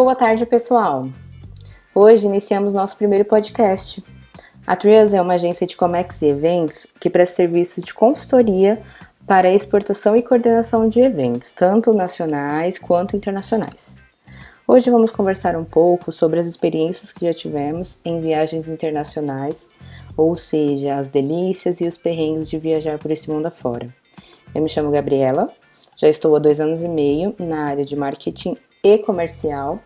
Boa tarde, pessoal. Hoje iniciamos nosso primeiro podcast. A Trias é uma agência de Comex e eventos que presta serviço de consultoria para exportação e coordenação de eventos, tanto nacionais quanto internacionais. Hoje vamos conversar um pouco sobre as experiências que já tivemos em viagens internacionais, ou seja, as delícias e os perrengues de viajar por esse mundo afora. Eu me chamo Gabriela, já estou há dois anos e meio na área de marketing e comercial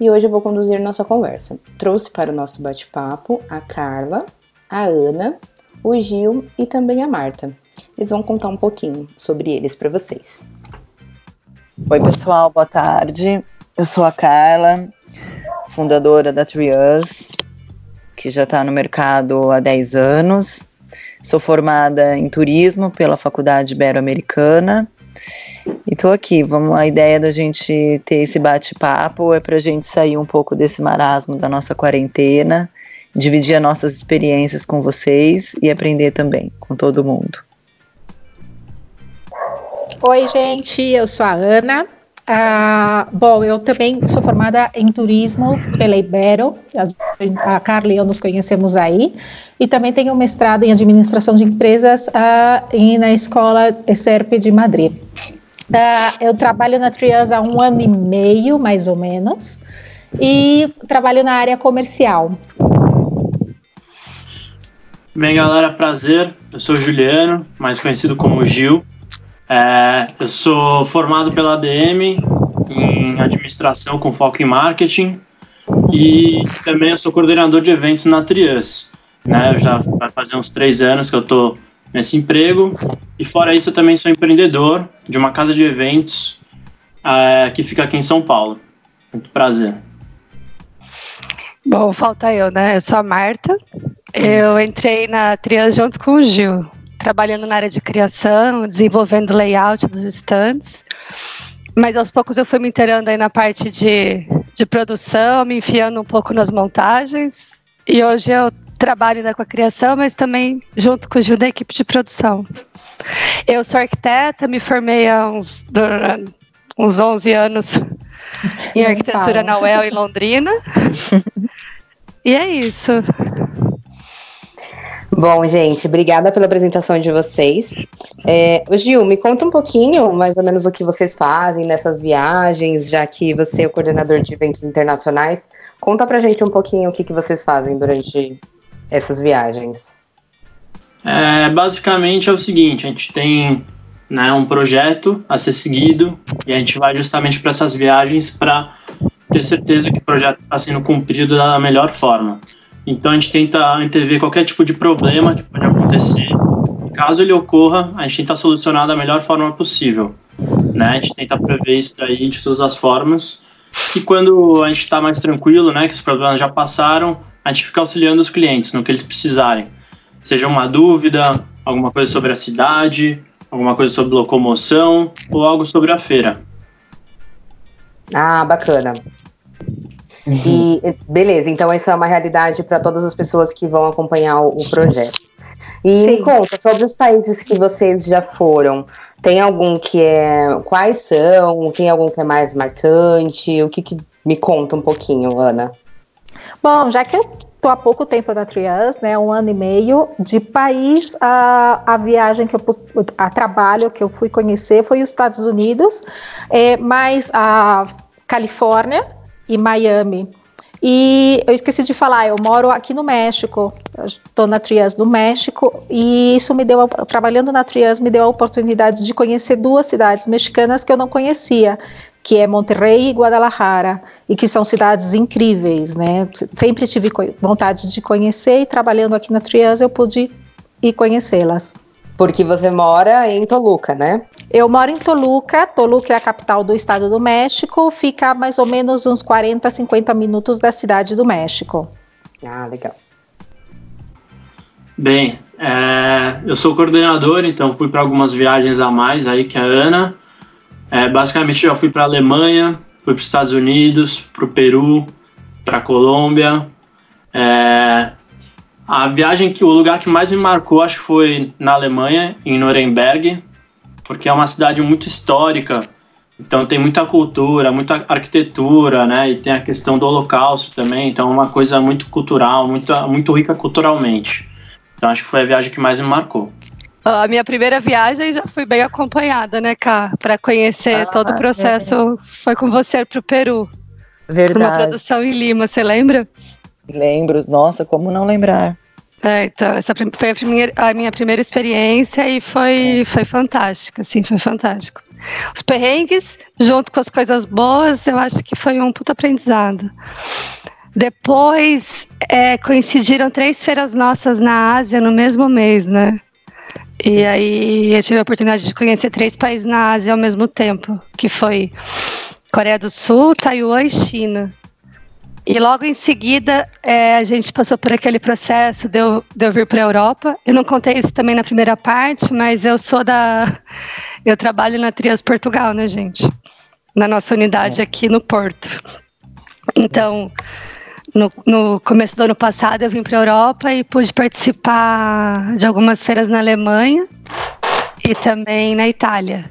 e hoje eu vou conduzir nossa conversa. Trouxe para o nosso bate-papo a Carla, a Ana, o Gil e também a Marta. Eles vão contar um pouquinho sobre eles para vocês. Oi, pessoal, boa tarde. Eu sou a Carla, fundadora da Trius, que já está no mercado há 10 anos. Sou formada em turismo pela Faculdade Ibero-Americana e tô aqui. Vamos, a ideia da gente ter esse bate-papo é para a gente sair um pouco desse marasmo da nossa quarentena, dividir as nossas experiências com vocês e aprender também com todo mundo. Oi, gente, eu sou a Ana. Ah, bom, eu também sou formada em turismo pela Ibero, a, a Carla e eu nos conhecemos aí, e também tenho mestrado em administração de empresas ah, e na escola ESERP de Madrid. Ah, eu trabalho na Trias há um ano e meio, mais ou menos, e trabalho na área comercial. Bem, galera, prazer. Eu sou Juliano, mais conhecido como Gil. É, eu sou formado pela ADM em administração com foco em marketing e também sou coordenador de eventos na Trias. Né? Eu já vai fazer uns três anos que eu estou nesse emprego e fora isso eu também sou empreendedor de uma casa de eventos é, que fica aqui em São Paulo. Muito prazer. Bom, falta eu, né? Eu sou a Marta. Eu entrei na Trias junto com o Gil trabalhando na área de criação, desenvolvendo layout dos stands. Mas aos poucos eu fui me inteirando aí na parte de, de produção, me enfiando um pouco nas montagens. E hoje eu trabalho ainda com a criação, mas também junto com o Gil da equipe de produção. Eu sou arquiteta, me formei há uns, uns 11 anos em arquitetura na UEL em Londrina. e é isso. Bom, gente, obrigada pela apresentação de vocês. É, Gil, me conta um pouquinho, mais ou menos, o que vocês fazem nessas viagens, já que você é o coordenador de eventos internacionais. Conta pra gente um pouquinho o que, que vocês fazem durante essas viagens. É, basicamente é o seguinte, a gente tem né, um projeto a ser seguido e a gente vai justamente para essas viagens para ter certeza que o projeto está sendo cumprido da melhor forma. Então a gente tenta antever qualquer tipo de problema que pode acontecer. Caso ele ocorra, a gente tenta solucionar da melhor forma possível. Né? A gente tenta prever isso daí de todas as formas. E quando a gente está mais tranquilo, né, que os problemas já passaram, a gente fica auxiliando os clientes no que eles precisarem. Seja uma dúvida, alguma coisa sobre a cidade, alguma coisa sobre locomoção ou algo sobre a feira. Ah, bacana. Uhum. E beleza, então isso é uma realidade para todas as pessoas que vão acompanhar o, o projeto. E Sim. me conta sobre os países que vocês já foram. Tem algum que é. Quais são? Tem algum que é mais marcante? O que, que me conta um pouquinho, Ana? Bom, já que eu estou há pouco tempo na Trias, né, um ano e meio, de país, a, a viagem que eu a trabalho que eu fui conhecer foi os Estados Unidos, é, mais a Califórnia, e Miami. E eu esqueci de falar, eu moro aqui no México, estou na Trias do México, e isso me deu, trabalhando na Trias, me deu a oportunidade de conhecer duas cidades mexicanas que eu não conhecia, que é Monterrey e Guadalajara, e que são cidades incríveis, né? Sempre tive vontade de conhecer, e trabalhando aqui na Trias eu pude ir conhecê-las. Porque você mora em Toluca, né? Eu moro em Toluca. Toluca é a capital do estado do México. Fica a mais ou menos uns 40, 50 minutos da cidade do México. Ah, legal. Bem, é, eu sou coordenador, então fui para algumas viagens a mais aí que a Ana. É, basicamente já fui para a Alemanha, fui para os Estados Unidos, para o Peru, para a Colômbia, é, a viagem que o lugar que mais me marcou acho que foi na Alemanha, em Nuremberg, porque é uma cidade muito histórica, Então tem muita cultura, muita arquitetura, né? E tem a questão do holocausto também, então é uma coisa muito cultural, muito, muito rica culturalmente. Então acho que foi a viagem que mais me marcou. A minha primeira viagem já fui bem acompanhada, né, Cá? Para conhecer ah, todo o processo, é. foi com você para o Peru. Verdade. Uma produção em Lima, você lembra? Lembro, nossa, como não lembrar? É, então, essa foi a, primeira, a minha primeira experiência e foi, foi fantástica, assim, foi fantástico. Os perrengues, junto com as coisas boas, eu acho que foi um puto aprendizado. Depois é, coincidiram três feiras nossas na Ásia no mesmo mês, né? E aí eu tive a oportunidade de conhecer três países na Ásia ao mesmo tempo, que foi Coreia do Sul, Taiwan e China. E logo em seguida, é, a gente passou por aquele processo de eu, de eu vir para a Europa. Eu não contei isso também na primeira parte, mas eu sou da. Eu trabalho na Trias Portugal, né, gente? Na nossa unidade aqui no Porto. Então, no, no começo do ano passado, eu vim para a Europa e pude participar de algumas feiras na Alemanha e também na Itália.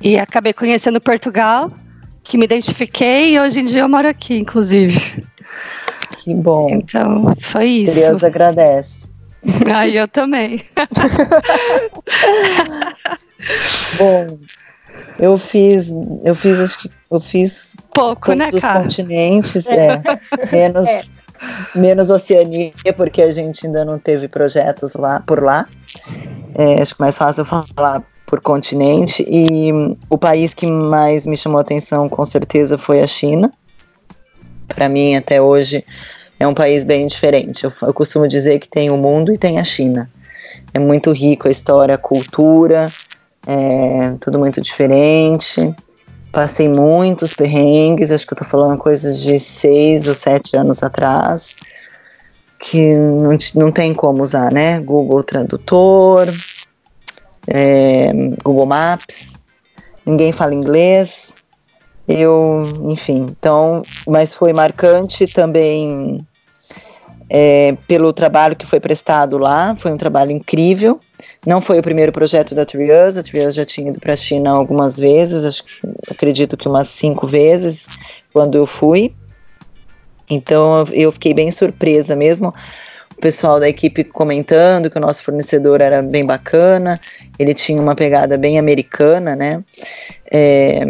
E acabei conhecendo Portugal, que me identifiquei e hoje em dia eu moro aqui, inclusive. Que bom. Então, foi isso. Deus agradece. Aí eu também. bom, eu fiz, eu fiz, acho que eu fiz pouco, todos né, os cara? continentes, é, menos, é. menos Oceania, porque a gente ainda não teve projetos lá por lá. É, acho que mais fácil falar por continente. E o país que mais me chamou atenção, com certeza, foi a China. Para mim, até hoje, é um país bem diferente. Eu, eu, costumo dizer que tem o mundo e tem a China. É muito rico a história, a cultura, é tudo muito diferente. Passei muitos perrengues, acho que eu tô falando coisas de seis ou sete anos atrás, que não, não tem como usar, né? Google Tradutor, é, Google Maps, ninguém fala inglês, eu, enfim, então, mas foi marcante também é, pelo trabalho que foi prestado lá, foi um trabalho incrível. Não foi o primeiro projeto da Trias, a Trias já tinha ido para a China algumas vezes, acho, acredito que umas cinco vezes, quando eu fui. Então eu fiquei bem surpresa mesmo. O pessoal da equipe comentando que o nosso fornecedor era bem bacana, ele tinha uma pegada bem americana, né? é,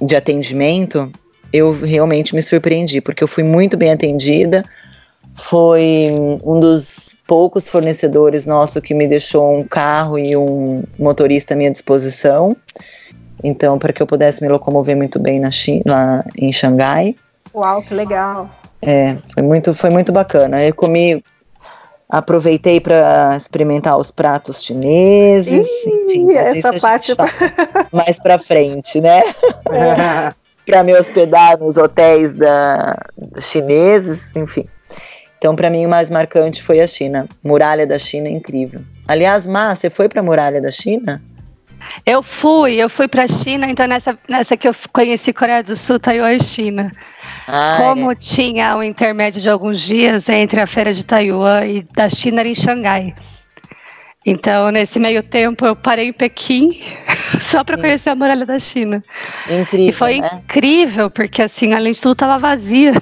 de atendimento, eu realmente me surpreendi, porque eu fui muito bem atendida. Foi um dos poucos fornecedores nosso que me deixou um carro e um motorista à minha disposição. Então, para que eu pudesse me locomover muito bem na China, lá em Xangai. Uau, que legal. É, foi muito, foi muito bacana. Eu comi Aproveitei para experimentar os pratos chineses. Ih, enfim, essa parte mais para frente, né? É. para me hospedar nos hotéis da chineses, enfim. Então, para mim, o mais marcante foi a China. Muralha da China, incrível. Aliás, Má, você foi para a Muralha da China? Eu fui, eu fui para a China, então nessa, nessa que eu conheci Coreia do Sul, Taiwan e China. Ah, Como é. tinha um intermédio de alguns dias entre a feira de Taiwan e da China era em Xangai. Então, nesse meio tempo, eu parei em Pequim só para conhecer a muralha da China. Incrível. E foi né? incrível, porque assim, além de tudo, estava vazia.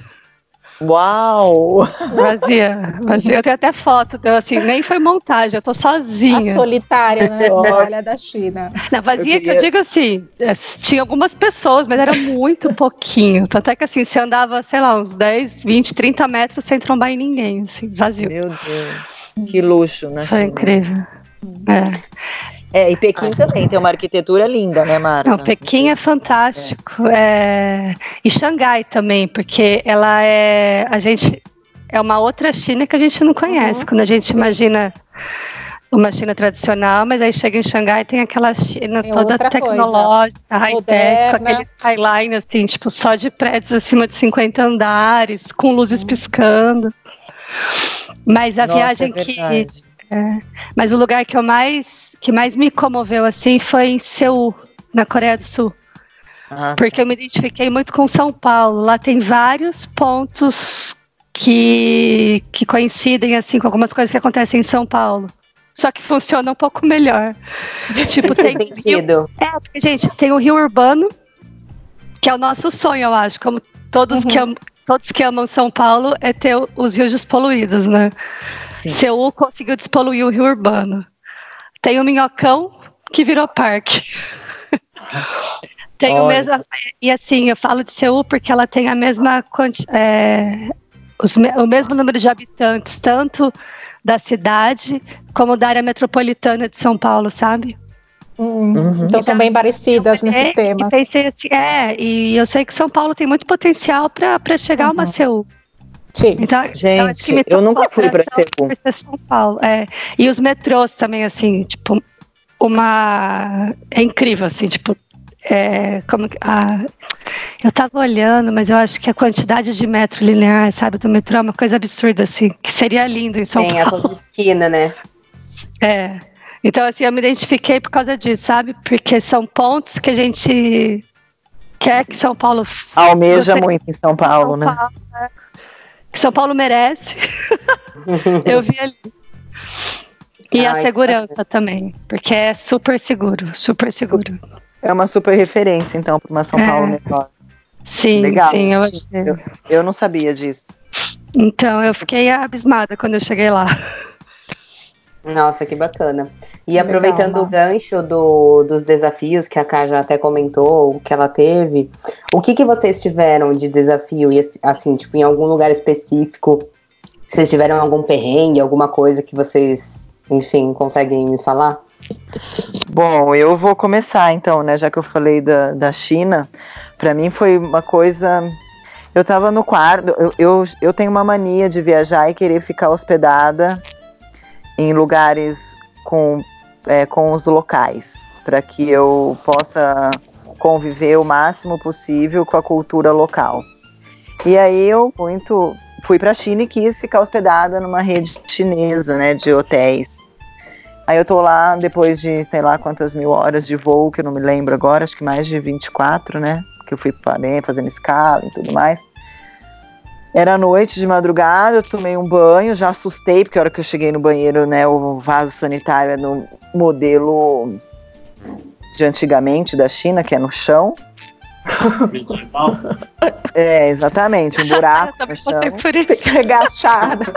Uau! Vazia, vazia. Eu tenho até foto, eu, assim, nem foi montagem, eu tô sozinha. A solitária, né? Olha da China. Na vazia eu queria... que eu digo assim, é, tinha algumas pessoas, mas era muito pouquinho. Tanto é que assim, você andava, sei lá, uns 10, 20, 30 metros sem trombar em ninguém, assim, vazio. Meu Deus, que luxo, né? Foi incrível. É. É, e Pequim ah. também tem uma arquitetura linda, né, Marta? Não, Pequim é fantástico. É. É... E Xangai também, porque ela é. A gente. É uma outra China que a gente não conhece. Uhum. Quando a gente imagina uma China tradicional, mas aí chega em Xangai e tem aquela China tem toda tecnológica, high-tech, com aquele skyline, assim, tipo, só de prédios acima de 50 andares, com luzes uhum. piscando. Mas a Nossa, viagem é que. É, mas o lugar que eu mais que mais me comoveu assim foi em Seul, na Coreia do Sul. Uhum. Porque eu me identifiquei muito com São Paulo. Lá tem vários pontos que, que coincidem assim com algumas coisas que acontecem em São Paulo. Só que funciona um pouco melhor. tipo, tem. Rio, é, porque, gente, tem o Rio Urbano, que é o nosso sonho, eu acho, como todos, Uhum. que, am, todos que amam São Paulo, é ter os rios despoluídos, né? Sim. Seul conseguiu despoluir o rio urbano. Tem o Minhocão, que virou parque. tem o mesmo. E assim, eu falo de Seul porque ela tem a mesma. é, os o mesmo número de habitantes, tanto da cidade como da área metropolitana de São Paulo, sabe? Hum, Uhum. Então são bem parecidas nesses É, temas. E pensei assim, é, e eu sei que São Paulo tem muito potencial para chegar a uma Uhum. Seul. Sim. Então, Gente, eu nunca fui Seul. por ser São Paulo. É. E os metrôs também, assim, tipo, uma. É incrível, assim, tipo. É, como que- ah, eu tava olhando, mas eu acho que a quantidade de metro linear, sabe, do metrô é uma coisa absurda, assim, que seria lindo em São Tem a Paulo. toda esquina, né? É. Então, assim, eu me identifiquei por causa disso, sabe? Porque são pontos que a gente quer que São Paulo Almeja muito em São Paulo, São né? Paulo, né? Que São Paulo merece. Eu vi ali. E Ah, a segurança também, porque é super seguro, super seguro. É uma super referência, então, para uma São É. Paulo melhor. Sim, Legal. sim, eu achei. Eu, eu não sabia disso. Então, eu fiquei abismada quando eu cheguei lá. Nossa, que bacana. E Legal, aproveitando o gancho do, dos desafios que a já até comentou, que ela teve, o que, que vocês tiveram de desafio? E assim, tipo, em algum lugar específico, vocês tiveram algum perrengue, alguma coisa que vocês, enfim, conseguem me falar? Bom, eu vou começar então, né? Já que eu falei da, da China, para mim foi uma coisa. Eu tava no quarto, eu, eu, eu tenho uma mania de viajar e querer ficar hospedada em lugares com, é, com os locais, para que eu possa conviver o máximo possível com a cultura local. E aí eu muito fui para a China e quis ficar hospedada numa rede chinesa, né, de hotéis. Aí eu tô lá depois de sei lá quantas mil horas de voo, que eu não me lembro agora, acho que mais de 24, né? Que eu fui parei fazendo escala e tudo mais. Era noite de madrugada, eu tomei um banho, já assustei, porque a hora que eu cheguei no banheiro, né, o vaso sanitário é no modelo de antigamente da China, que é no chão. Medieval. É, exatamente, um buraco no chão. agachada.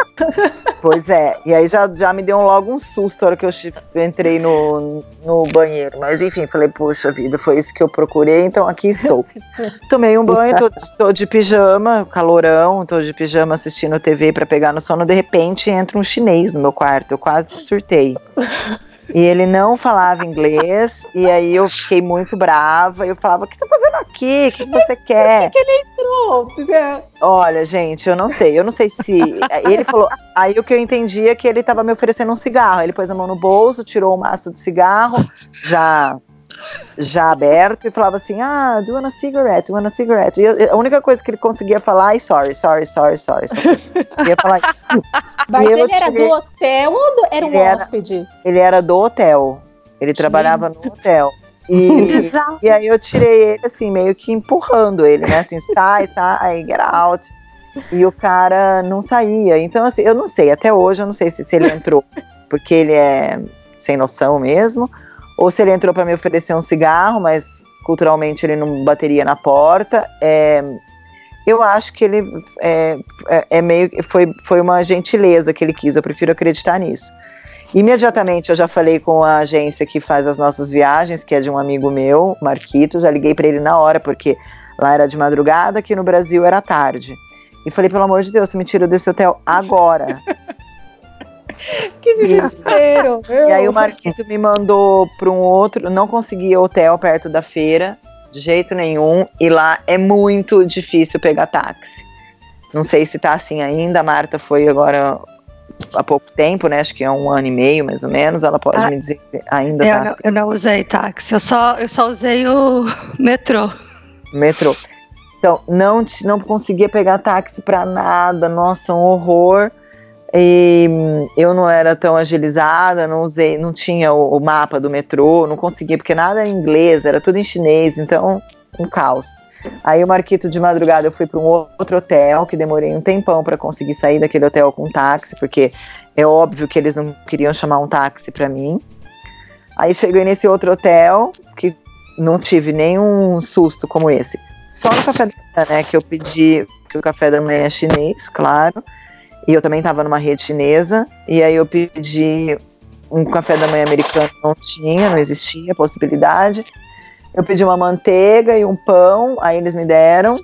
Pois é, e aí já, já me deu logo um susto a hora que eu entrei no, no banheiro. Mas enfim, falei, puxa vida, foi isso que eu procurei, então aqui estou. Tomei um banho, tô, tô de pijama, calorão, tô de pijama assistindo TV pra pegar no sono. De repente entra um chinês no meu quarto, eu quase surtei. E ele não falava inglês, e aí eu fiquei muito brava. E eu falava: O que tá fazendo aqui? O que, que você quer? Pronto, já. Olha, gente, eu não sei. Eu não sei se. Ele falou. Aí o que eu entendi é que ele tava me oferecendo um cigarro. Ele pôs a mão no bolso, tirou um maço de cigarro, já já aberto, e falava assim: Ah, do you want a cigarette? Do you want a cigarette? E eu- a única coisa que ele conseguia falar é sorry, sorry, sorry, sorry. Falar. Mas ele era do hotel ou do- era um Ele era- hóspede? Ele era do hotel. Ele trabalhava no hotel. E. E aí eu tirei ele, assim, meio que empurrando ele, né? Assim, sai, sai, get out. E o cara não saía. Então, assim, eu não sei, até hoje eu não sei se, se ele entrou porque ele é sem noção mesmo, ou se ele entrou para me oferecer um cigarro, mas culturalmente ele não bateria na porta. É, eu acho que ele é, é, é meio foi, foi uma gentileza que ele quis, eu prefiro acreditar nisso. Imediatamente eu já falei com a agência que faz as nossas viagens, que é de um amigo meu, Marquito, já liguei para ele na hora, porque lá era de madrugada, aqui no Brasil era tarde. E falei, pelo amor de Deus, me tira desse hotel agora. Que desespero. E aí o Marquito me mandou para um outro, não conseguia hotel perto da feira, de jeito nenhum, e lá é muito difícil pegar táxi. Não sei se tá assim ainda, a Marta foi agora há pouco tempo, né? Acho que é um ano e meio, mais ou menos. Ela pode Ah, me dizer se ainda Eu tá não, assim. eu não usei táxi, eu só, eu só usei o metrô. metrô. Então, não, não conseguia pegar táxi para nada, nossa, um horror. E hum, eu não era tão agilizada, não usei, não tinha o, o mapa do metrô, não conseguia, porque nada em inglês, era tudo em chinês, então, um caos. Aí o Marquito de madrugada eu fui para um outro hotel, que demorei um tempão para conseguir sair daquele hotel com táxi, porque é óbvio que eles não queriam chamar um táxi para mim. Aí cheguei nesse outro hotel, que não tive nenhum susto como esse. só no café da manhã, né? Que eu pedi, que o café da manhã é chinês, claro. E eu também estava numa rede chinesa. E aí eu pedi um café da manhã americano, não tinha, não existia possibilidade. Eu pedi uma manteiga e um pão, aí eles me deram.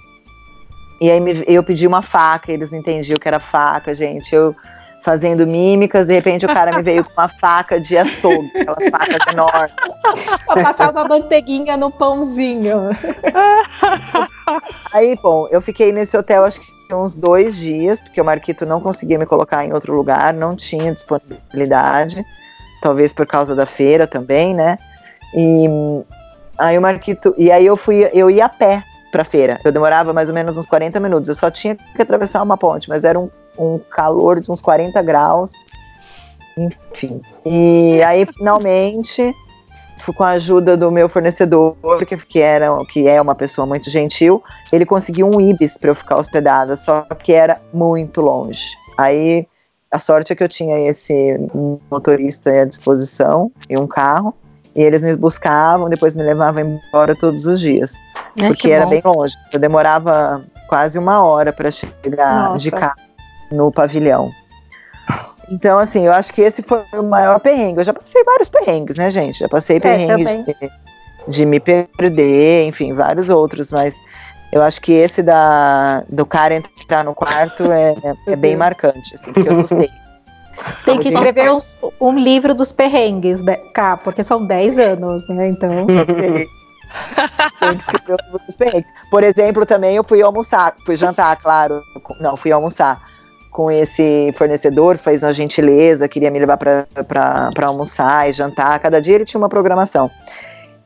E aí me, eu pedi uma faca, eles entendiam que era faca, gente. Eu fazendo mímicas, de repente o cara me veio com uma faca de açougue, aquelas facas enormes. pra passar uma manteiguinha no pãozinho. Aí, bom, eu fiquei nesse hotel acho que uns dois dias, porque o Marquito não conseguia me colocar em outro lugar, não tinha disponibilidade, talvez por causa da feira também, né? E aí o Marquito, e aí eu fui, eu ia a pé pra feira. Eu demorava mais ou menos uns 40 minutos. Eu só tinha que atravessar uma ponte, mas era um, um calor de uns 40 graus. Enfim. E aí, finalmente, com a ajuda do meu fornecedor, que, que, era, que é uma pessoa muito gentil, ele conseguiu um Ibis para eu ficar hospedada, só que era muito longe. Aí a sorte é que eu tinha esse motorista à disposição e um carro, e eles me buscavam, depois me levavam embora todos os dias, Ai, porque que era bom. bem longe. Eu demorava quase uma hora para chegar Nossa. de carro no pavilhão. Então, assim, eu acho que esse foi o maior perrengue. Eu já passei vários perrengues, né, gente? Já passei perrengue também. de, de me perder, enfim, vários outros, mas eu acho que esse da, do cara entrar no quarto é, é bem marcante, assim, porque eu assustei. Tem que escrever os- um livro dos perrengues, né, cá, porque são 10 anos, né? Então. Tem que escrever o livro dos perrengues. Por exemplo, também eu fui almoçar, fui jantar, claro. Não, fui almoçar com esse fornecedor, fez uma gentileza, queria me levar para almoçar e jantar. Cada dia ele tinha uma programação.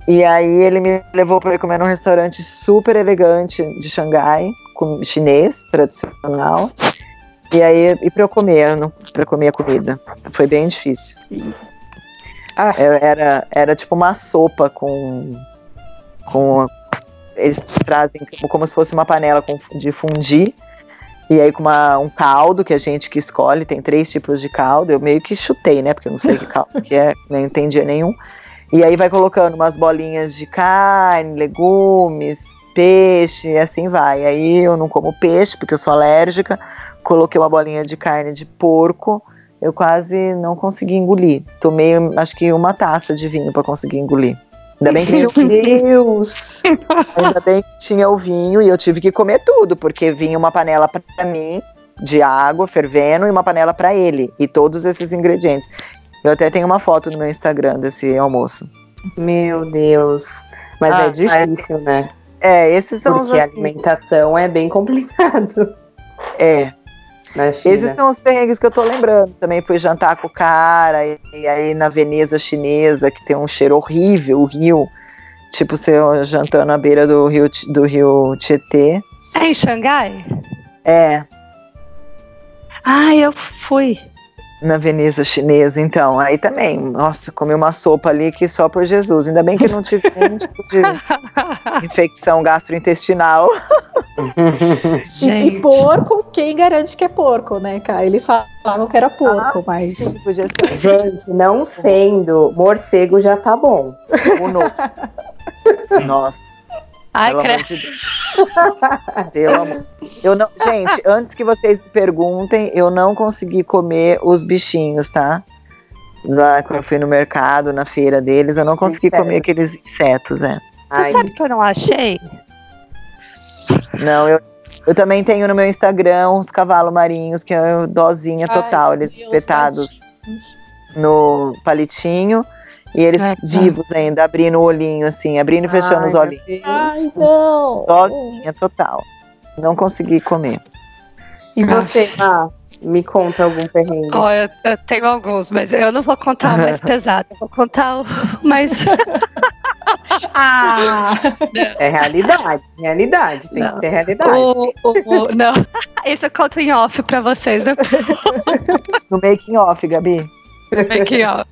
E aí ele me levou para comer num restaurante super elegante de Xangai, com chinês tradicional. E aí e para eu comer, para comer a comida. Foi bem difícil. Ah. Era, era, era tipo uma sopa com com eles trazem como, como se fosse uma panela com, de fundir e aí com uma, um caldo que a gente que escolhe tem três tipos de caldo eu meio que chutei né? Porque eu não sei que caldo que é nem entendia nenhum. E aí vai colocando umas bolinhas de carne legumes peixe e assim vai. Aí eu não como peixe porque eu sou alérgica. Coloquei uma bolinha de carne de porco eu quase não consegui engolir. Tomei acho que uma taça de vinho para conseguir engolir Ainda bem que tinha o Deus! Ainda bem que tinha o vinho e eu tive que comer tudo, porque vinha uma panela para mim de água fervendo e uma panela para ele e todos esses ingredientes. Eu até tenho uma foto no meu Instagram desse almoço. Meu Deus! Mas Ah, é difícil, né? É, esses são Porque os a assim, alimentação é bem complicado é, na China. esses são os perrengues que eu tô lembrando. Também fui jantar com o cara e, e aí na Veneza chinesa que tem um cheiro horrível, o rio, tipo você jantando à beira do rio do rio Tietê. É em Xangai? É, Ah, eu fui. Na Veneza chinesa, então. Aí também, nossa, comi uma sopa ali que só por Jesus. Ainda bem que não tive nenhum tipo de infecção gastrointestinal. E, e Gente. porco, quem garante que é porco, né, cara? Eles falavam que era porco, mas. Podia ser Gente, não sendo, morcego já tá bom. um novo. Nossa, Ai, pelo amor de Deus. Pelo amor. Eu não, gente, antes que vocês me perguntem, eu não consegui comer os bichinhos, tá? Lá quando eu fui no mercado, na feira deles, eu não consegui Insetos. comer aqueles insetos, é. Você Ai, sabe que eu não achei? Não, eu, eu também tenho no meu Instagram os cavalos marinhos, que é dozinha Ai, total. Eles Deus, espetados no palitinho. E eles Ah, tá. vivos ainda, abrindo o olhinho, assim, abrindo e fechando ai, os olhinhos. Ai, não! Dozinha total. Não consegui comer. E você, ah, me conta algum perrengue. Ó, eu, eu tenho alguns, mas eu não vou contar o mais pesado. Eu vou contar o mais. Ah! É realidade, realidade, tem Não. que ser realidade. o, o- o- não, esse eu conto em off pra vocês. Né? No making off, Gabi. Aqui, ó.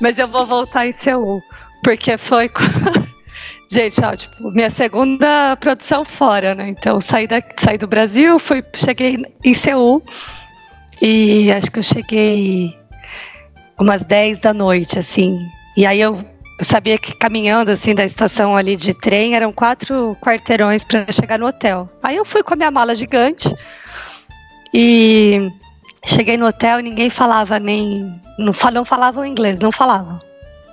Mas eu vou voltar em Seul. Porque foi. Gente, ó, tipo, minha segunda produção fora, né? Então, saí, da, saí do Brasil, fui, cheguei em Seul. E acho que eu cheguei umas 10 da noite, assim. E aí eu eu sabia que caminhando assim da estação ali de trem eram quatro quarteirões para chegar no hotel. Aí eu fui com a minha mala gigante e cheguei no hotel e ninguém falava nem não, não falavam inglês, não falavam.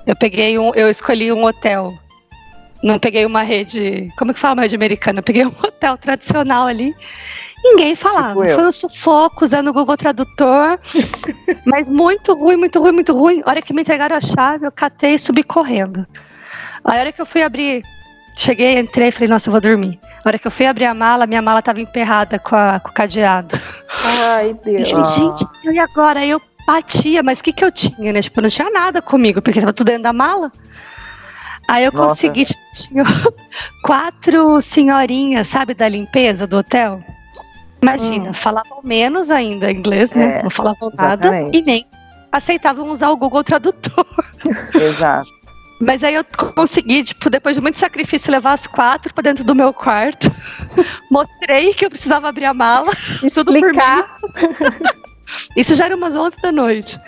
Eu peguei um, eu escolhi um hotel. Não peguei uma rede, como que fala uma rede americana? Eu peguei um hotel tradicional ali. Ninguém falava. Tipo Foi um sufoco usando o Google Tradutor. mas muito ruim, muito ruim, muito ruim. A hora que me entregaram a chave, eu catei e subi correndo. A hora que eu fui abrir, cheguei, entrei e falei, nossa, eu vou dormir. A hora que eu fui abrir a mala, minha mala estava emperrada com, a, com o cadeado. Ai, Deus. Eu falei, gente, e agora? Aí eu batia, mas o que, que eu tinha, né? Tipo, não tinha nada comigo, porque tava tudo dentro da mala. Aí eu Nossa. consegui, tipo, tinha quatro senhorinhas, sabe, da limpeza do hotel. Imagina, hum. falavam menos ainda inglês, né? É, não falavam exatamente. nada e nem aceitavam usar o Google Tradutor. Exato. Mas aí eu consegui, tipo, depois de muito sacrifício, levar as quatro para dentro do meu quarto. Mostrei que eu precisava abrir a mala. Explicar. Isso já era umas 11 da noite.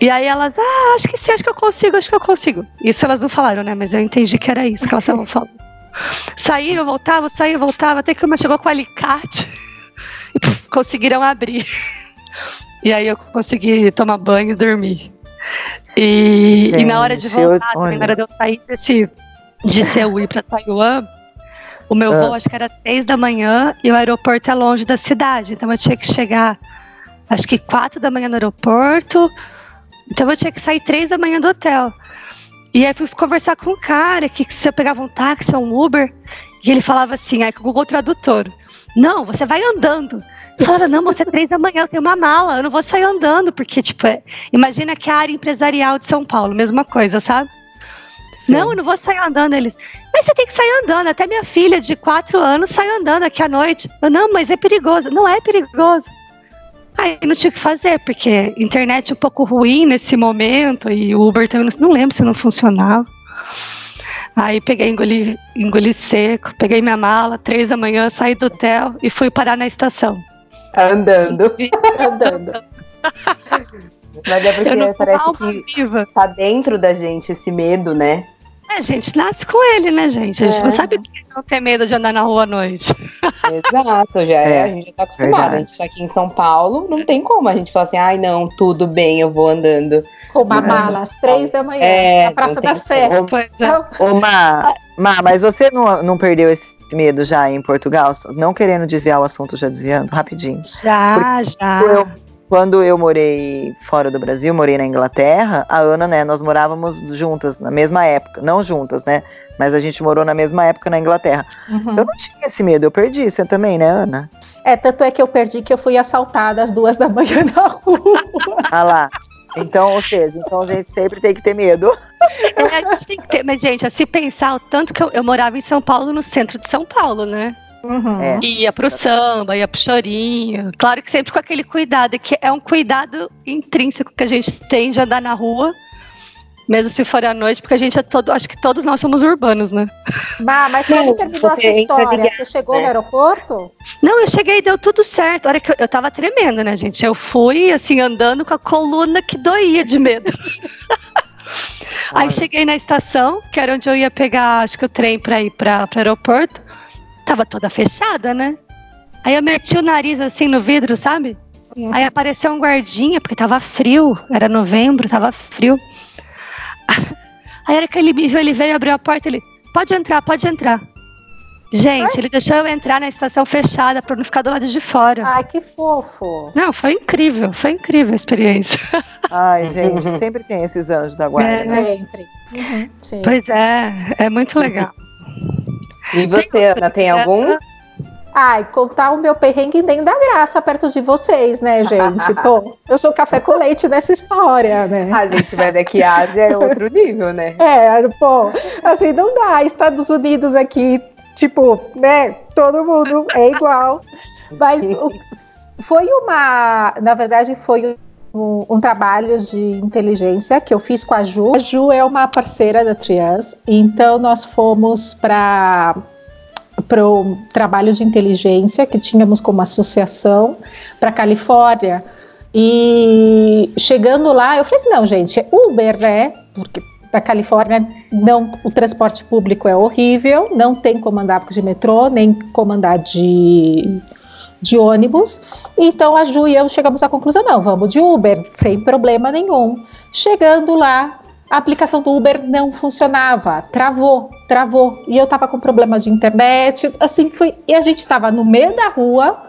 E aí elas, ah, acho que sim, acho que eu consigo, acho que eu consigo. Isso elas não falaram, né? Mas eu entendi que era isso que elas estavam falando. Saía, eu voltava, saía, eu voltava, até que uma chegou com alicate e conseguiram abrir. E aí eu consegui tomar banho e dormir. E, Gente, e na hora de voltar, eu, na hora de eu sair desse, de Seul ir para Taiwan, o meu ah. voo acho que era seis da manhã e o aeroporto é longe da cidade, então eu tinha que chegar acho que quatro da manhã no aeroporto. Então eu tinha que sair três da manhã do hotel. E aí fui conversar com um cara que, que se eu pegava um táxi ou um Uber, e ele falava assim, aí com o Google Tradutor. Não, você vai andando. Falava, não, você é três da manhã, eu tenho uma mala, eu não vou sair andando, porque, tipo, é, imagina que a área empresarial de São Paulo, mesma coisa, sabe? Sim. Não, eu não vou sair andando. Eles, mas você tem que sair andando. Até minha filha de quatro anos sai andando aqui à noite. Eu, não, mas é perigoso. Não é perigoso. Aí não tinha o que fazer, porque internet um pouco ruim nesse momento e o Uber também não, lembro se não funcionava. Aí peguei, engoli, engoli seco, peguei minha mala, três da manhã, saí do hotel e fui parar na estação. Andando. Andando. Mas é porque parece que viva. tá dentro da gente esse medo, né? É, a gente nasce com ele, né, gente? A gente é. não sabe o que é não ter medo de andar na rua à noite. Exato, já é, é a gente já tá acostumado. A gente tá aqui em São Paulo, não tem como a gente falar assim, ai não, tudo bem, eu vou andando. Com uma mala às três da manhã, é, na Praça da Serra. Ô, ô Má, Má, mas você não, não perdeu esse medo já em Portugal? Não querendo desviar o assunto, já desviando, rapidinho. Já, Porque já. Eu, quando eu morei fora do Brasil, morei na Inglaterra, a Ana, né, nós morávamos juntas, na mesma época. Não juntas, né? Mas a gente morou na mesma época na Inglaterra. Uhum. Eu não tinha esse medo, eu perdi. Você também, né, Ana? É, tanto é que eu perdi que eu fui assaltada às duas da manhã na rua. ah lá. Então, ou seja, então a gente sempre tem que ter medo. É, a gente tem que ter, mas, gente, se pensar o tanto que eu, eu morava em São Paulo, no centro de São Paulo, né? Uhum. É. Ia pro samba, ia pro chorinho. Claro que sempre com aquele cuidado, que é um cuidado intrínseco que a gente tem de andar na rua, mesmo se for à noite, porque a gente é todo. Acho que todos nós somos urbanos, né? Bah, mas como terminou essa história? Você chegou né? no aeroporto? Não, eu cheguei e deu tudo certo. A hora que eu, eu tava tremendo, né, gente? Eu fui, assim, andando com a coluna que doía de medo. Aí cheguei na estação, que era onde eu ia pegar, acho que o trem para ir para o aeroporto tava toda fechada, né? Aí eu meti o nariz assim no vidro, sabe? Uhum. Aí apareceu um guardinha, porque tava frio, era novembro, tava frio. Aí a hora que ele me viu, ele veio, abriu a porta, ele, pode entrar, pode entrar. Gente, Ai. ele deixou eu entrar na estação fechada para não ficar do lado de fora. Ai, que fofo. Não, foi incrível, foi incrível a experiência. Ai, gente, sempre tem esses anjos da guarda. É, sempre. Uhum, pois é, é muito legal. E você, Ana, tem algum? Ai, contar o meu perrengue nem dá graça perto de vocês, né, gente? Pô, eu sou café com leite nessa história, né? A gente vai daqui a Ásia é outro nível, né? É, pô, assim, não dá. Estados Unidos aqui, tipo, né, todo mundo é igual. Mas foi uma, na verdade, foi um, um, trabalho de inteligência que eu fiz com a Ju. A Ju é uma parceira da Trias, então nós fomos para para o trabalho de inteligência que tínhamos como associação para Califórnia. E chegando lá, eu falei assim: não, gente, Uber, né? Porque da Califórnia, não, o transporte público é horrível, não tem como andar de metrô, nem como andar de, de ônibus. Então a Ju e eu chegamos à conclusão: não, vamos de Uber, sem problema nenhum. Chegando lá, a aplicação do Uber não funcionava, travou, travou. E eu estava com problemas de internet, assim foi. E a gente estava no meio da rua,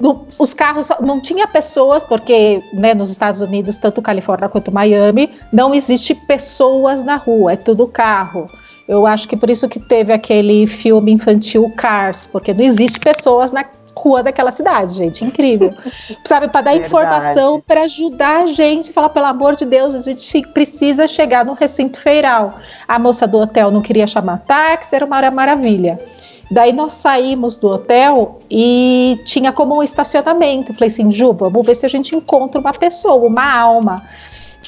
no, os carros não tinha pessoas, porque né, nos Estados Unidos, tanto Califórnia quanto Miami, não existe pessoas na rua, é tudo carro. Eu acho que por isso que teve aquele filme infantil Cars, porque não existe pessoas na rua daquela cidade, gente, incrível. Sabe, para dar Verdade. informação, para ajudar a gente, falar pelo amor de Deus, a gente precisa chegar no recinto feiral. A moça do hotel não queria chamar táxi, era uma maravilha. Daí nós saímos do hotel e tinha como um estacionamento. Eu falei assim, Ju, vamos ver se a gente encontra uma pessoa, uma alma.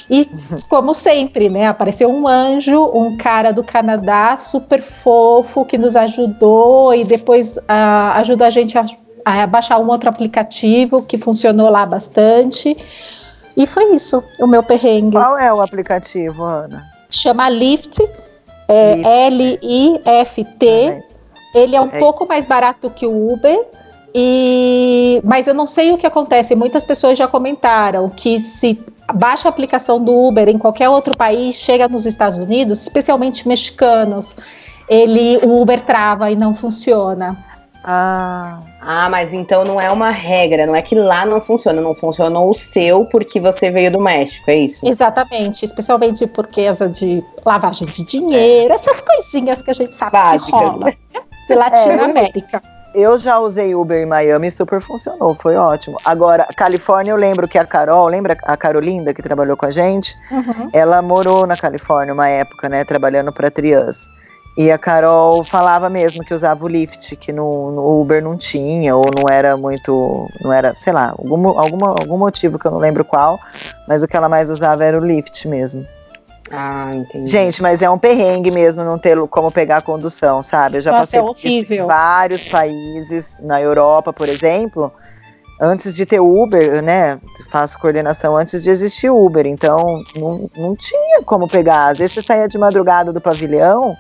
E, como sempre, né, apareceu um anjo, um cara do Canadá, super fofo, que nos ajudou e depois uh, ajuda a gente a, a baixar um outro aplicativo que funcionou lá bastante. E foi isso, o meu perrengue. Qual é o aplicativo, Ana? Chama Lyft, é L-I-F-T. Ele é um é pouco mais barato que o Uber. E, mas eu não sei o que acontece. Muitas pessoas já comentaram que se baixa a aplicação do Uber em qualquer outro país, chega nos Estados Unidos, especialmente mexicanos, ele o Uber trava e não funciona. Ah. ah, mas então não é uma regra, não é que lá não funciona, não funcionou o seu porque você veio do México, é isso? Exatamente, especialmente porque essa de lavagem de dinheiro, é. essas coisinhas que a gente sabe Básicas. que rola. Né? de Latinoamérica. É, eu já usei Uber em Miami e super funcionou, foi ótimo. Agora, Califórnia, eu lembro que a Carol, lembra a Carolinda que trabalhou com a gente? Uhum. Ela morou na Califórnia uma época, né, trabalhando para Trias. E a Carol falava mesmo que usava o Lyft, que no, no, Uber não tinha, ou não era muito. Não era, sei lá, algum, alguma, algum motivo que eu não lembro qual, mas o que ela mais usava era o Lyft mesmo. Ah, entendi. Gente, mas é um perrengue mesmo não ter como pegar a condução, sabe? Eu já Nossa, passei é horrível. em vários países, na Europa, por exemplo, antes de ter Uber, né? Faço coordenação antes de existir Uber, então não, não tinha como pegar. Às vezes você saía de madrugada do pavilhão,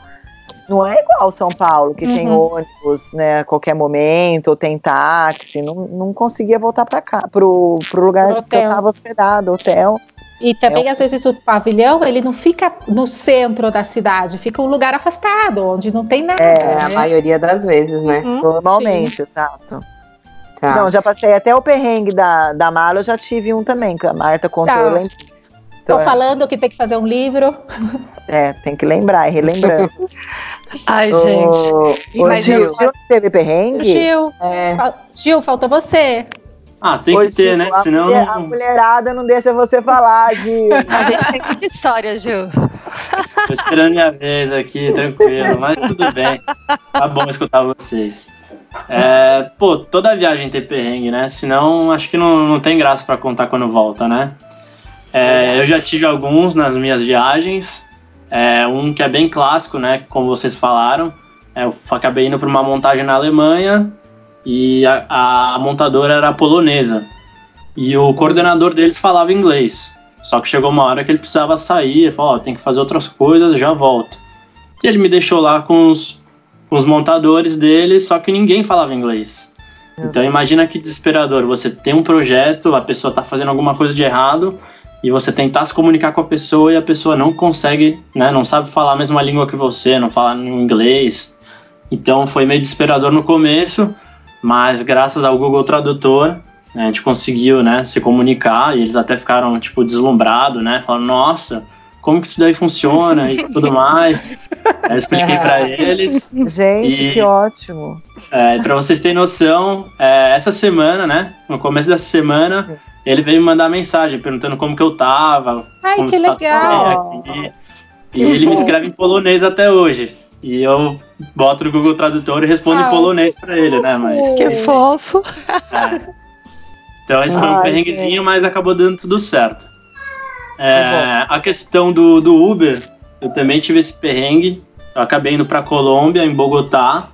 não é igual São Paulo, que uhum. tem ônibus, né, a qualquer momento, ou tem táxi, não, não conseguia voltar para cá, pro, pro lugar pro que eu estava hospedado, hotel. E também, é. às vezes, o pavilhão, ele não fica no centro da cidade, fica um lugar afastado, onde não tem nada. É, né? a maioria das vezes, né? Uhum, Normalmente, sim. exato. Tá. Não, já passei até o perrengue da, da mala, eu já tive um também, que a Marta contou. Tá. Estou é. falando que tem que fazer um livro. É, tem que lembrar, e relembrando. Ai, gente. O Gil, eu... Gil teve perrengue? Gil, é. Gil, falta você. Ah, tem que ter, né? A Senão. Mulher, a mulherada não deixa você falar, Gil. A gente tem muita história, Gil. Tô esperando minha vez aqui, tranquilo, mas tudo bem. Tá bom escutar vocês. É, pô, toda viagem tem perrengue, né? Senão acho que não, não tem graça para contar quando volta, né? É, eu já tive alguns nas minhas viagens. É, um que é bem clássico, né? Como vocês falaram. É, eu acabei indo para uma montagem na Alemanha e a, a, montadora era polonesa. E o coordenador deles falava inglês. Só que chegou uma hora que ele precisava sair, falou, oh, tem que fazer outras coisas, já volto. E ele me deixou lá com os, com os montadores dele, só que ninguém falava inglês. Então imagina que desesperador, você tem um projeto, a pessoa está fazendo alguma coisa de errado, e você tentar se comunicar com a pessoa e a pessoa não consegue, né, não sabe falar a mesma língua que você, não fala inglês. Então foi meio desesperador no começo, mas graças ao Google Tradutor, a gente conseguiu, né, se comunicar e eles até ficaram, tipo, deslumbrados, né, falando, nossa, como que isso daí funciona e tudo mais. Aí eu expliquei para eles. Gente, e, que ótimo. É, para vocês terem noção, é, essa semana, né, no começo dessa semana, ele veio me mandar mensagem perguntando como que eu tava. Ai, que legal! Aqui. E ele me escreve em polonês até hoje. E eu boto no Google Tradutor e respondo ah, em polonês pra ele, né? Mas. Que fofo! É. Então esse foi um perrenguezinho, mas acabou dando tudo certo. É, a questão do, do Uber, eu também tive esse perrengue. Eu acabei indo pra Colômbia, em Bogotá.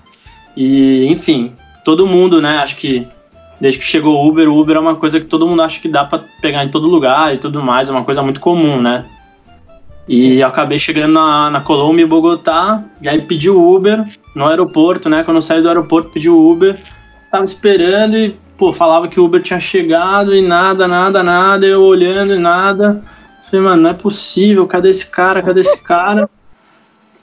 E, enfim, todo mundo, né? Acho que desde que chegou o Uber, o Uber é uma coisa que todo mundo acha que dá para pegar em todo lugar e tudo mais, é uma coisa muito comum, né? E eu acabei chegando na, na Colômbia e Bogotá, e aí pedi o Uber no aeroporto, né? Quando eu saí do aeroporto, pedi o Uber, tava esperando e, pô, falava que o Uber tinha chegado e nada, nada, nada, eu olhando e nada. Falei, mano, não é possível, cadê esse cara, cadê esse cara?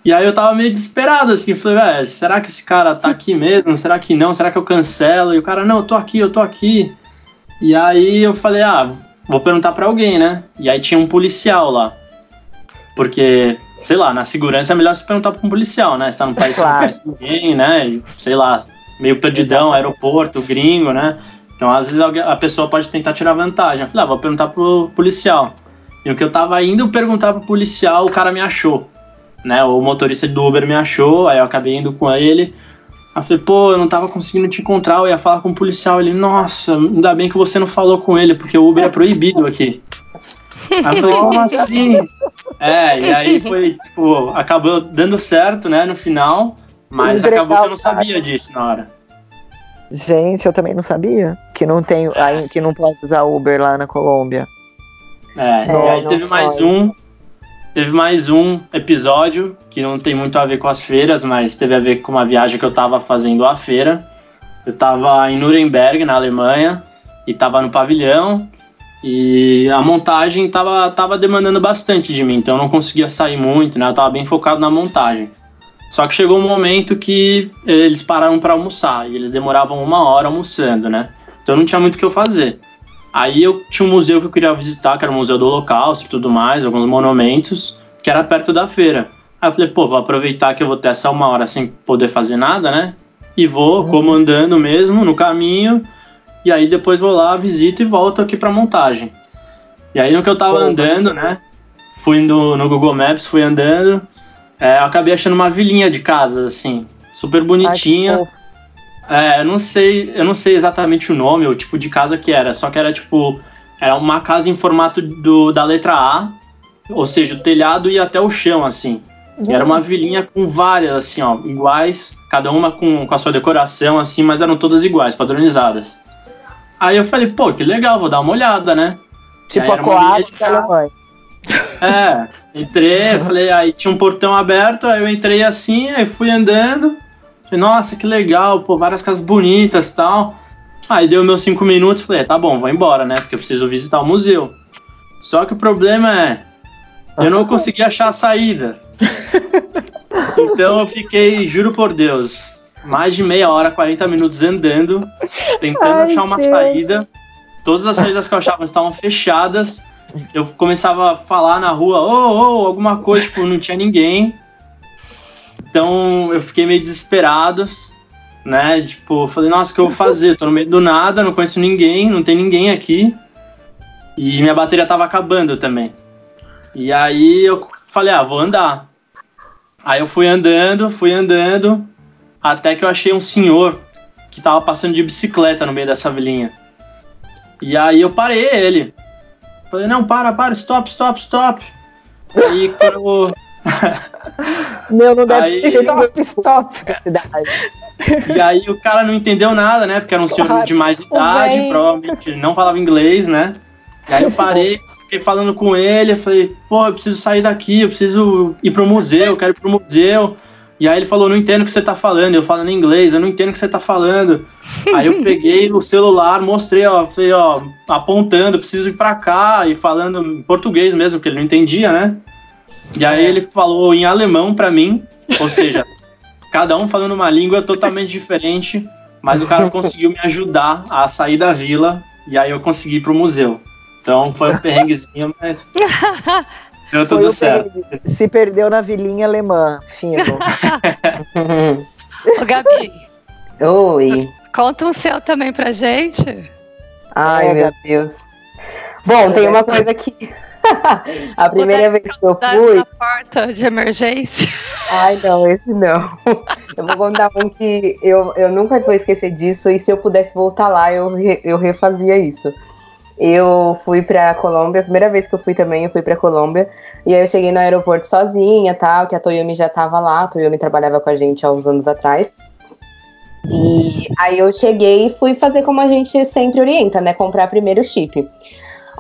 E aí eu tava meio desesperado, assim, falei, velho, será que esse cara tá aqui mesmo? Será que não? Será que eu cancelo? E o cara, não, eu tô aqui, eu tô aqui. E aí eu falei, ah, vou perguntar para alguém, né? E aí tinha um policial lá. Porque, sei lá, na segurança é melhor se perguntar pra um policial, né? Você tá num país claro. que não conhece ninguém, né? E, sei lá, meio perdidão, aeroporto, gringo, né? Então, às vezes, a pessoa pode tentar tirar vantagem. Eu falei, ah, vou perguntar pro policial. E o que eu tava indo perguntar pro policial, o cara me achou né? O motorista do Uber me achou, aí eu acabei indo com ele. Aí eu falei, pô, eu não tava conseguindo te encontrar, eu ia falar com o policial. Ele, nossa, ainda bem que você não falou com ele, porque o Uber é proibido aqui. Aí eu falei, como assim? É, e aí foi, tipo, acabou dando certo, né, no final, mas acabou que eu não sabia disso na hora. Gente, eu também não sabia que não tem, que não pode usar Uber lá na Colômbia. É, é e aí teve mais um Teve mais um episódio que não tem muito a ver com as feiras, mas teve a ver com uma viagem que eu estava fazendo à feira. Eu estava em Nuremberg, na Alemanha, e estava no pavilhão. E a montagem estava tava demandando bastante de mim, então eu não conseguia sair muito, né? Eu estava bem focado na montagem. Só que chegou um momento que eles pararam para almoçar e eles demoravam uma hora almoçando, né? Então não tinha muito o que eu fazer. Aí eu tinha um museu que eu queria visitar, que era o Museu do Holocausto e tudo mais, alguns monumentos, que era perto da feira. Aí eu falei, pô, vou aproveitar que eu vou ter essa uma hora sem poder fazer nada, né? E vou uhum. comandando mesmo no caminho. E aí depois vou lá, visito e volto aqui pra montagem. E aí no que eu tava andando, né? Fui no, no Google Maps, fui andando. É, eu acabei achando uma vilinha de casas, assim, super bonitinha. Ai, é, eu não sei, eu não sei exatamente o nome, o tipo de casa que era, só que era tipo, era uma casa em formato do, da letra A, ou seja, o telhado ia até o chão, assim. E era uma vilinha com várias, assim, ó, iguais, cada uma com, com a sua decoração, assim, mas eram todas iguais, padronizadas. Aí eu falei, pô, que legal, vou dar uma olhada, né? Tipo a coada É, entrei, falei, aí tinha um portão aberto, aí eu entrei assim, aí fui andando, Falei, nossa, que legal, pô, várias casas bonitas e tal. Aí deu meus cinco minutos, falei, é, tá bom, vou embora, né? Porque eu preciso visitar o museu. Só que o problema é, eu não consegui achar a saída. Então eu fiquei, juro por Deus, mais de meia hora, 40 minutos andando, tentando Ai, achar uma Deus. saída. Todas as saídas que eu achava estavam fechadas. Eu começava a falar na rua, ô, oh, ô, oh, alguma coisa, tipo, não tinha ninguém. Então eu fiquei meio desesperado, né? Tipo, falei, nossa, o que eu vou fazer? Tô no meio do nada, não conheço ninguém, não tem ninguém aqui. E minha bateria tava acabando também. E aí eu falei, ah, vou andar. Aí eu fui andando, fui andando, até que eu achei um senhor que tava passando de bicicleta no meio dessa vilinha. E aí eu parei ele. Falei, não, para, para, stop, stop, stop. Aí quando, Meu, não deve aí, stop, stop. E aí o cara não entendeu nada, né? Porque era um senhor de mais idade, provavelmente não falava inglês, né? E aí eu parei, fiquei falando com ele, eu falei, pô, eu preciso sair daqui, eu preciso ir pro museu, eu quero ir pro museu. E aí ele falou, não entendo o que você tá falando, eu falando em inglês, eu não entendo o que você tá falando. Aí eu peguei o celular, mostrei, ó, falei, ó, apontando, preciso ir pra cá, e falando em português mesmo, porque ele não entendia, né? E aí ele falou em alemão para mim, ou seja, cada um falando uma língua totalmente diferente, mas o cara conseguiu me ajudar a sair da vila e aí eu consegui ir pro museu. Então foi um perrenguezinho, mas deu tudo certo. Perrengue. Se perdeu na vilinha alemã, fino. Ô, Gabi. Oi. Conta um seu também pra gente. Ai, é, meu Deus. Bom, tem uma coisa que a primeira vez que eu fui. Na porta de emergência. Ai, não, esse não. Eu vou contar um que eu, eu nunca vou esquecer disso, e se eu pudesse voltar lá, eu, eu refazia isso. Eu fui pra Colômbia, a primeira vez que eu fui também, eu fui pra Colômbia, e aí eu cheguei no aeroporto sozinha, tal, que a Toyomi já tava lá, a Toyomi trabalhava com a gente há uns anos atrás. E aí eu cheguei e fui fazer como a gente sempre orienta, né? Comprar primeiro o chip.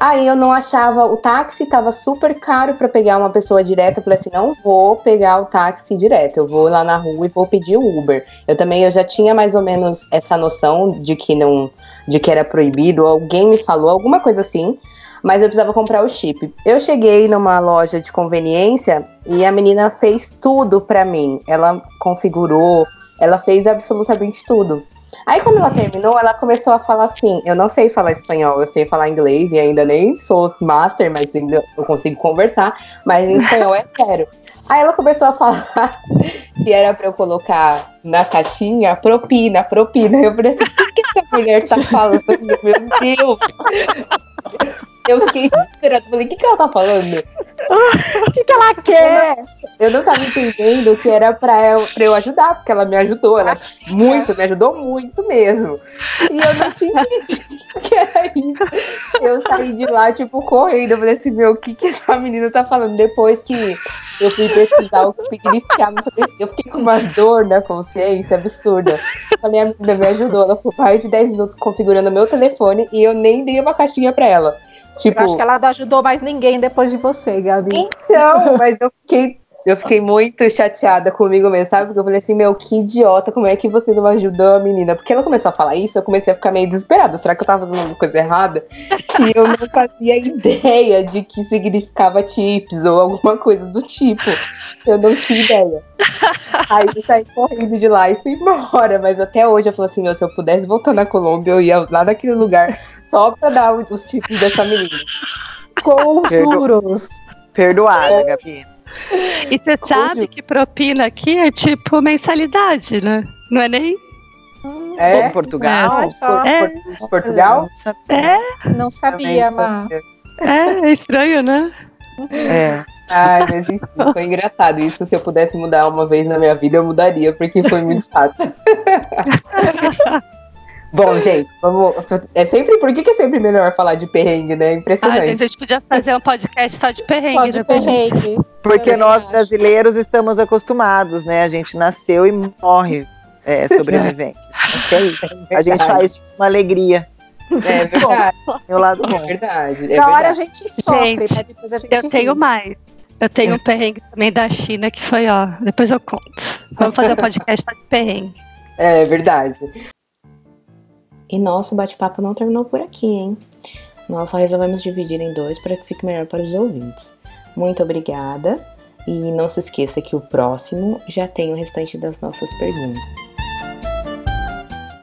Aí eu não achava o táxi, tava super caro para pegar uma pessoa direta. Eu falei assim, não vou pegar o táxi direto, eu vou lá na rua e vou pedir o Uber. Eu também eu já tinha mais ou menos essa noção de que não, de que era proibido. Alguém me falou alguma coisa assim, mas eu precisava comprar o chip. Eu cheguei numa loja de conveniência e a menina fez tudo para mim. Ela configurou, ela fez absolutamente tudo. Aí quando ela terminou, ela começou a falar assim: eu não sei falar espanhol, eu sei falar inglês e ainda nem sou master, mas ainda eu consigo conversar, mas em espanhol é sério. Aí ela começou a falar que era para eu colocar na caixinha propina, propina. Eu falei assim: o que, que essa mulher tá falando? Meu Deus! Eu fiquei esperando, falei: o que, que ela tá falando? O que, que ela quer? Eu não tava entendendo que era pra eu, pra eu ajudar, porque ela me ajudou. Ela muito, me ajudou muito mesmo. E eu não tinha que era isso. Eu saí de lá, tipo, correndo. Eu falei assim, meu, o que, que essa menina tá falando? Depois que eu fui pesquisar o que significava, eu fiquei com uma dor na consciência absurda. A minha menina me ajudou. Ela ficou mais de 10 minutos configurando meu telefone e eu nem dei uma caixinha pra ela. Tipo, eu acho que ela não ajudou mais ninguém depois de você, Gabi. Então, mas eu fiquei, eu fiquei muito chateada comigo mesmo, sabe? Porque eu falei assim, meu, que idiota, como é que você não ajudou a menina? Porque ela começou a falar isso, eu comecei a ficar meio desesperada. Será que eu tava fazendo alguma coisa errada? E eu não fazia ideia de que significava chips ou alguma coisa do tipo. Eu não tinha ideia. Aí eu saí correndo de lá e fui embora. Mas até hoje eu falo assim, meu, se eu pudesse voltar na Colômbia, eu ia lá naquele lugar só pra dar os tipos dessa menina. Com juros. Perdoada, Gabi. E você sabe que propina aqui é tipo mensalidade, né? Não é nem. É? Portugal? É, só- É. Portugal? É, Não sabia, Má. é, é estranho, né? É. Ai, mas enfim, foi engraçado. Isso, se eu pudesse mudar uma vez na minha vida, eu mudaria, porque foi muito chato. Bom, gente, vamos. É sempre. Por que, que é sempre melhor falar de perrengue, né? Ah, Impressionante. gente, a gente podia fazer um podcast só de perrengue. Só de né? perrengue. Porque nós acho. brasileiros estamos acostumados, né? A gente nasceu e morre é, sobrevivente. É isso. A gente faz isso uma alegria. É verdade. Meu lado É bom. verdade. É Na hora a verdade. gente sofre, Gente, mas depois a gente Eu tenho ri. mais. Eu tenho um perrengue também da China que foi, ó. Depois eu conto. Vamos fazer um podcast só de perrengue. É verdade. E nosso bate-papo não terminou por aqui, hein? Nós só resolvemos dividir em dois para que fique melhor para os ouvintes. Muito obrigada e não se esqueça que o próximo já tem o restante das nossas perguntas.